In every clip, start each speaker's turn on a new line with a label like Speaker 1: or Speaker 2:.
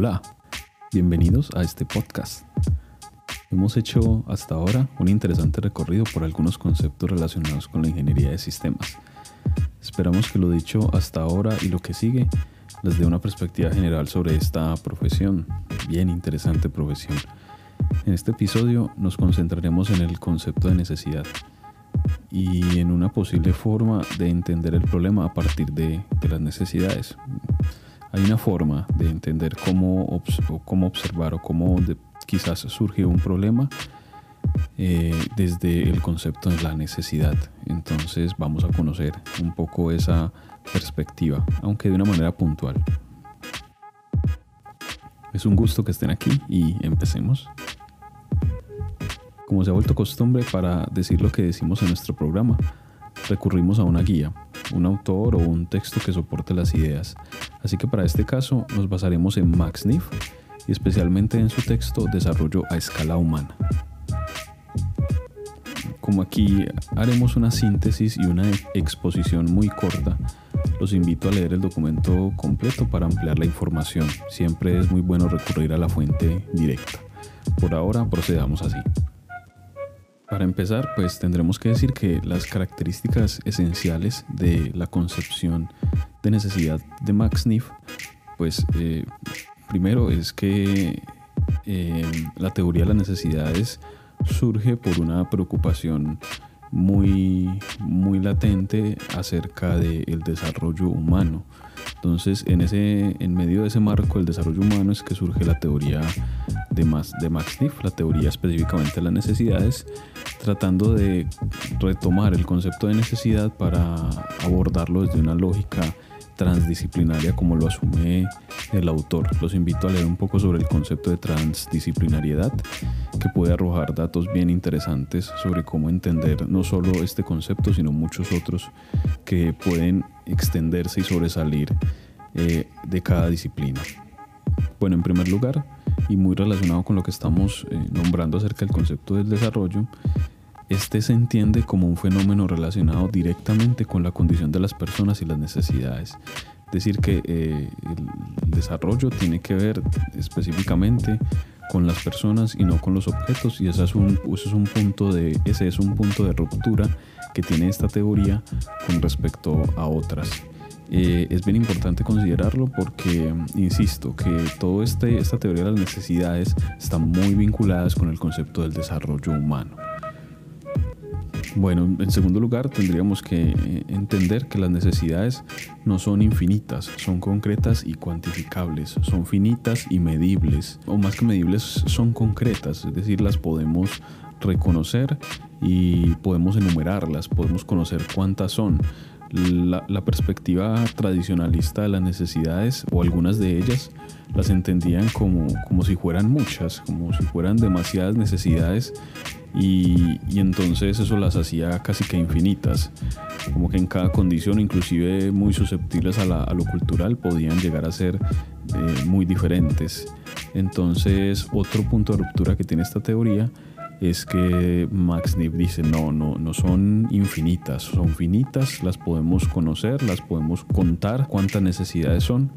Speaker 1: Hola, bienvenidos a este podcast. Hemos hecho hasta ahora un interesante recorrido por algunos conceptos relacionados con la ingeniería de sistemas. Esperamos que lo dicho hasta ahora y lo que sigue les dé una perspectiva general sobre esta profesión, bien interesante profesión. En este episodio nos concentraremos en el concepto de necesidad y en una posible forma de entender el problema a partir de, las necesidades. Hay una forma de entender cómo, cómo observar o cómo quizás surge un problema eh, desde el concepto de la necesidad. Entonces vamos a conocer un poco esa perspectiva, aunque de una manera puntual. Es un gusto que estén aquí y empecemos. Como se ha vuelto costumbre para decir lo que decimos en nuestro programa, recurrimos a una guía, un autor o un texto que soporte las ideas. Así que para este caso nos basaremos en Max y especialmente en su texto Desarrollo a escala humana. Como aquí haremos una síntesis y una exposición muy corta, los invito a leer el documento completo para ampliar la información. Siempre es muy bueno recurrir a la fuente directa. Por ahora procedamos así. Para empezar, pues tendremos que decir que las características esenciales de la concepción de necesidad de Max Neff, pues eh, primero es que eh, la teoría de las necesidades surge por una preocupación muy, muy latente acerca del desarrollo humano. Entonces, en, ese, en medio de ese marco del desarrollo humano es que surge la teoría de, Max, de Max Neff, la teoría específicamente de las necesidades, tratando de retomar el concepto de necesidad para abordarlo desde una lógica transdisciplinaria como lo asume el autor. Los invito a leer un poco sobre el concepto de transdisciplinariedad que puede arrojar datos bien interesantes sobre cómo entender no solo este concepto sino muchos otros que pueden extenderse y sobresalir eh, de cada disciplina. Bueno, en primer lugar, y muy relacionado con lo que estamos eh, nombrando acerca del concepto del desarrollo, este se entiende como un fenómeno relacionado directamente con la condición de las personas y las necesidades. Es decir, que eh, el desarrollo tiene que ver específicamente con las personas y no con los objetos y ese es un, punto, de, ese es un punto de ruptura que tiene esta teoría con respecto a otras. Eh, es bien importante considerarlo porque, insisto, que toda este, esta teoría de las necesidades está muy vinculadas con el concepto del desarrollo humano. Bueno, en segundo lugar, tendríamos que eh, entender que las necesidades no son infinitas, son concretas y cuantificables, son finitas y medibles, o más que medibles, son concretas, es decir, las podemos reconocer y podemos enumerarlas, podemos conocer cuántas son. La, perspectiva tradicionalista de las necesidades, o algunas de ellas, las entendían como, como si fueran muchas, como si fueran demasiadas necesidades y, entonces eso las hacía casi que infinitas, como que en cada condición, inclusive muy susceptibles a, lo cultural, podían llegar a ser eh, muy diferentes. Entonces otro punto de ruptura que tiene esta teoría es que Max Neff dice, no, no, no son infinitas, son finitas, las podemos conocer, las podemos contar cuántas necesidades son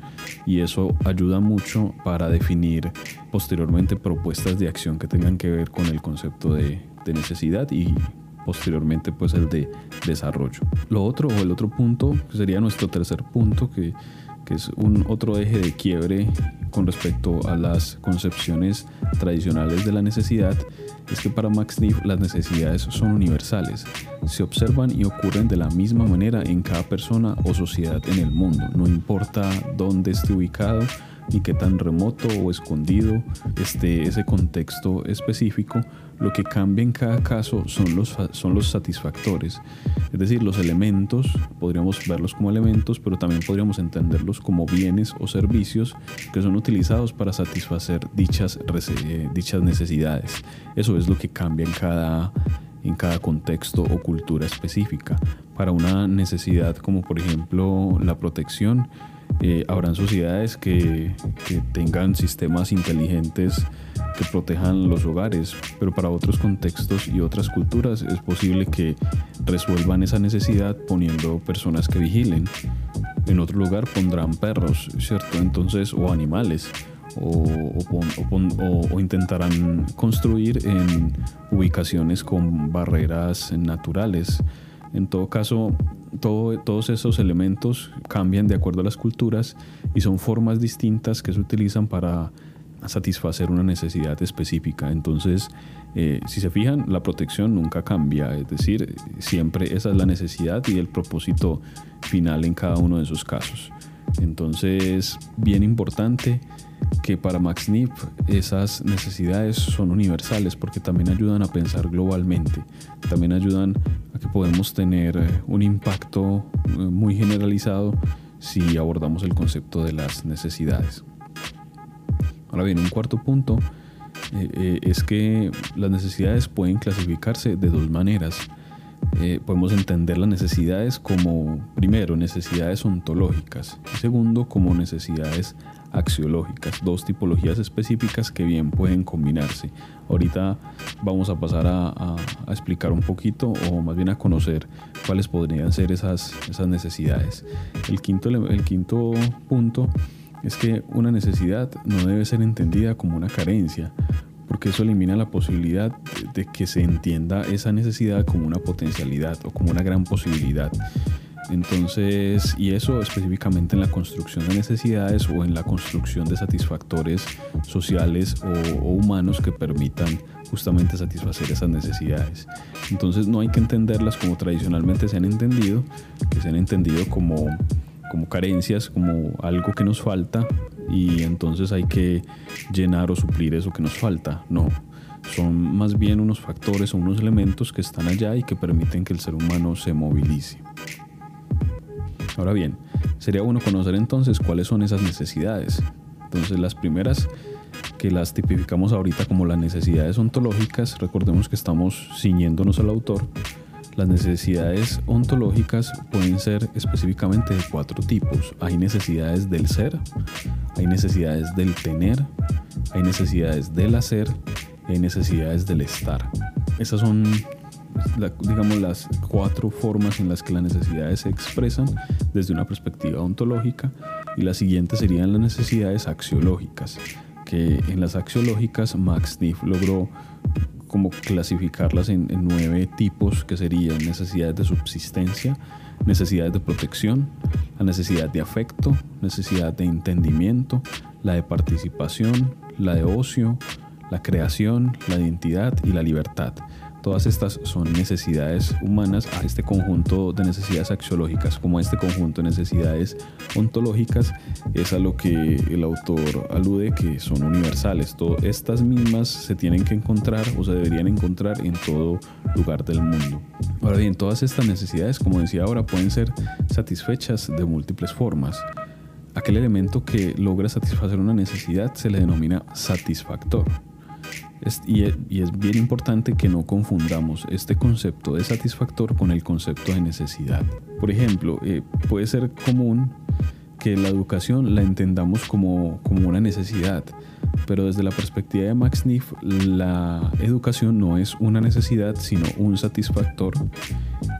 Speaker 1: y eso ayuda mucho para definir posteriormente propuestas de acción que tengan que ver con el concepto de, de necesidad y posteriormente pues el de desarrollo. Lo otro o el otro punto, que sería nuestro tercer punto, que, que es un otro eje de quiebre con respecto a las concepciones tradicionales de la necesidad, es que para Max Neff las necesidades son universales, se observan y ocurren de la misma manera en cada persona o sociedad en el mundo, no importa dónde esté ubicado ni qué tan remoto o escondido esté ese contexto específico, lo que cambia en cada caso son los, son los satisfactores. Es decir, los elementos, podríamos verlos como elementos, pero también podríamos entenderlos como bienes o servicios que son utilizados para satisfacer dichas, eh, dichas necesidades. Eso es lo que cambia en cada, en cada contexto o cultura específica. Para una necesidad como por ejemplo la protección, eh, habrán sociedades que, tengan sistemas inteligentes que protejan los hogares, pero para otros contextos y otras culturas es posible que resuelvan esa necesidad poniendo personas que vigilen. En otro lugar pondrán perros, ¿cierto? Entonces, o animales, o, intentarán construir en ubicaciones con barreras naturales. En todo caso, todos esos elementos cambian de acuerdo a las culturas y son formas distintas que se utilizan para satisfacer una necesidad específica. Entonces, eh, si se fijan, la protección nunca cambia, es decir, siempre esa es la necesidad y el propósito final en cada uno de esos casos. Entonces, bien importante que para Max Nip esas necesidades son universales porque también ayudan a pensar globalmente, también ayudan a que podemos tener eh, un impacto eh, muy generalizado si abordamos el concepto de las necesidades. Ahora bien, un cuarto punto eh, es que las necesidades pueden clasificarse de dos maneras. podemos entender las necesidades como, primero, necesidades ontológicas y segundo, como necesidades axiológicas, dos tipologías específicas que bien pueden combinarse. Ahorita vamos a pasar a, explicar un poquito o más bien a conocer cuáles podrían ser esas, esas necesidades. El quinto, el quinto punto es que una necesidad no debe ser entendida como una carencia, porque eso elimina la posibilidad de que se entienda esa necesidad como una potencialidad o como una gran posibilidad. Entonces, y eso específicamente en la construcción de necesidades o en la construcción de satisfactores sociales o, humanos que permitan justamente satisfacer esas necesidades. Entonces no hay que entenderlas como tradicionalmente se han entendido, que se han entendido como, como carencias, como algo que nos falta y entonces hay que llenar o suplir eso que nos falta. No, son más bien unos factores o unos elementos que están allá y que permiten que el ser humano se movilice. Ahora bien, sería bueno conocer entonces cuáles son esas necesidades. Entonces las primeras que las tipificamos ahorita como las necesidades ontológicas, recordemos que estamos ciñéndonos al autor, las necesidades ontológicas pueden ser específicamente de cuatro tipos. Hay necesidades del ser, hay necesidades del tener, hay necesidades del hacer hay necesidades del estar. Esas son digamos, las cuatro formas en las que las necesidades se expresan desde una perspectiva ontológica y las siguientes serían las necesidades axiológicas, que en las axiológicas Max Neff logró como clasificarlas en, en, nueve tipos que serían necesidades de subsistencia, necesidades de protección, la necesidad de afecto, necesidad de entendimiento, la de participación, la de ocio, la creación, la identidad y la libertad. Todas estas son necesidades humanas a este conjunto de necesidades axiológicas, como a este conjunto de necesidades ontológicas, es a lo que el autor alude que son universales. Todas estas mismas se tienen que encontrar o se deberían encontrar en todo lugar del mundo. Ahora bien, todas estas necesidades, como decía ahora, pueden ser satisfechas de múltiples formas. Aquel elemento que logra satisfacer una necesidad se le denomina satisfactor y, es bien importante que no confundamos este concepto de satisfactor con el concepto de necesidad. Por ejemplo, eh, puede ser común que la educación la entendamos como, como una necesidad, pero desde la perspectiva de Max Neff, la educación no es una necesidad, sino un satisfactor,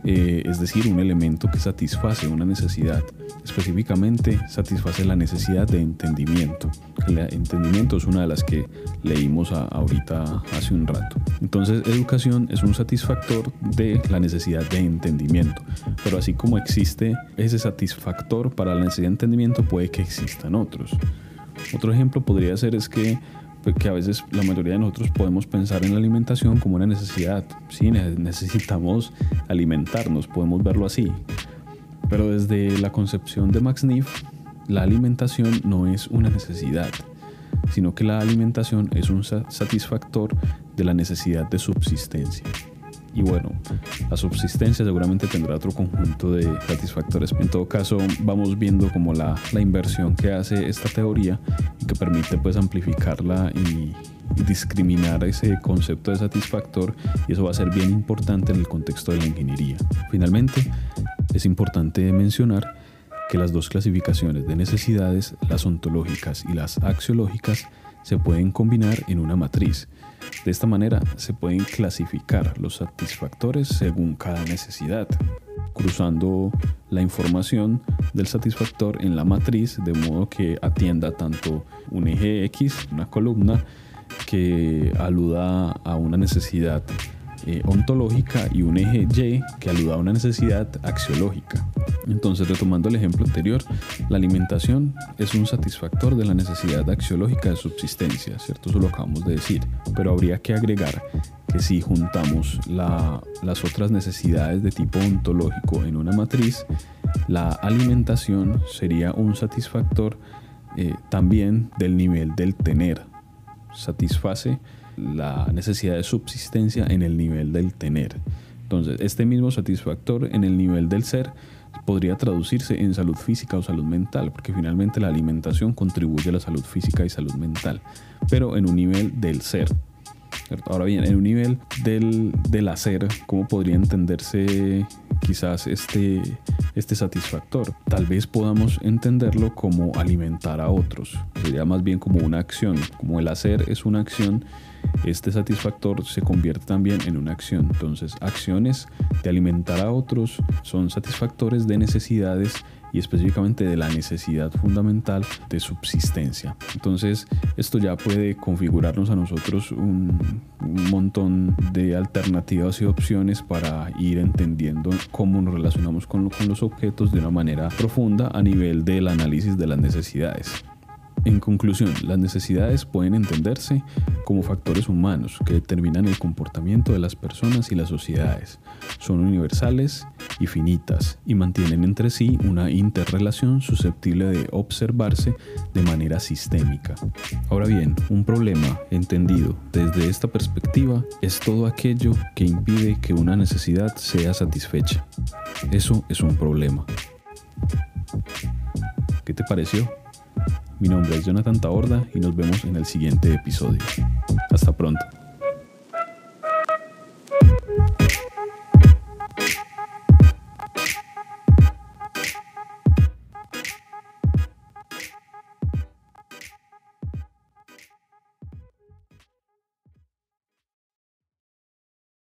Speaker 1: eh, es decir, un elemento que satisface una necesidad. Específicamente, satisface la necesidad de entendimiento. El entendimiento es una de las que leímos ahorita hace un rato. Entonces, educación es un satisfactor de la necesidad de entendimiento. Pero así como existe ese satisfactor para la necesidad de entendimiento, puede que existan otros. Otro ejemplo podría ser es que, pues, que a veces la mayoría de nosotros podemos pensar en la alimentación como una necesidad. Sí, necesitamos alimentarnos, podemos verlo así. Pero desde la concepción de Max Neff, la alimentación no es una necesidad, sino que la alimentación es un satisfactor de la necesidad de subsistencia. Y bueno, la subsistencia seguramente tendrá otro conjunto de satisfactores. En todo caso, vamos viendo como la, la inversión que hace esta teoría y que permite pues amplificarla y, discriminar ese concepto de satisfactor y eso va a ser bien importante en el contexto de la ingeniería. Finalmente, es importante mencionar que las dos clasificaciones de necesidades, las ontológicas y las axiológicas, se pueden combinar en una matriz. De esta manera se pueden clasificar los satisfactores según cada necesidad, cruzando la información del satisfactor en la matriz de modo que atienda tanto un eje X, una columna, que aluda a una necesidad eh, ontológica y un eje Y que aluda a una necesidad axiológica. Entonces, retomando el ejemplo anterior, la alimentación es un satisfactor de la necesidad axiológica de subsistencia, ¿cierto? Eso lo acabamos de decir. Pero habría que agregar que si juntamos las otras necesidades de tipo ontológico en una matriz, la alimentación sería un satisfactor eh, también del nivel del tener. Satisface la necesidad de subsistencia en el nivel del tener. Entonces, este mismo satisfactor en el nivel del ser podría traducirse en salud física o salud mental, porque finalmente la alimentación contribuye a la salud física y salud mental, pero en un nivel del ser. Ahora bien, en un nivel del, del hacer, ¿cómo podría entenderse quizás este, este satisfactor? Tal vez podamos entenderlo como alimentar a otros. Sería más bien como una acción. Como el hacer es una acción, este satisfactor se convierte también en una acción. Entonces, acciones de alimentar a otros son satisfactores de necesidades y específicamente de la necesidad fundamental de subsistencia. Entonces, esto ya puede configurarnos a nosotros un, montón de alternativas y opciones para ir entendiendo cómo nos relacionamos con, con los objetos de una manera profunda a nivel del análisis de las necesidades. En conclusión, las necesidades pueden entenderse como factores humanos que determinan el comportamiento de las personas y las sociedades. Son universales y finitas y mantienen entre sí una interrelación susceptible de observarse de manera sistémica. Ahora bien, un problema entendido desde esta perspectiva es todo aquello que impide que una necesidad sea satisfecha. Eso es un problema. ¿Qué te pareció? Mi nombre es Jonathan Taorda y nos vemos en el siguiente episodio. Hasta pronto.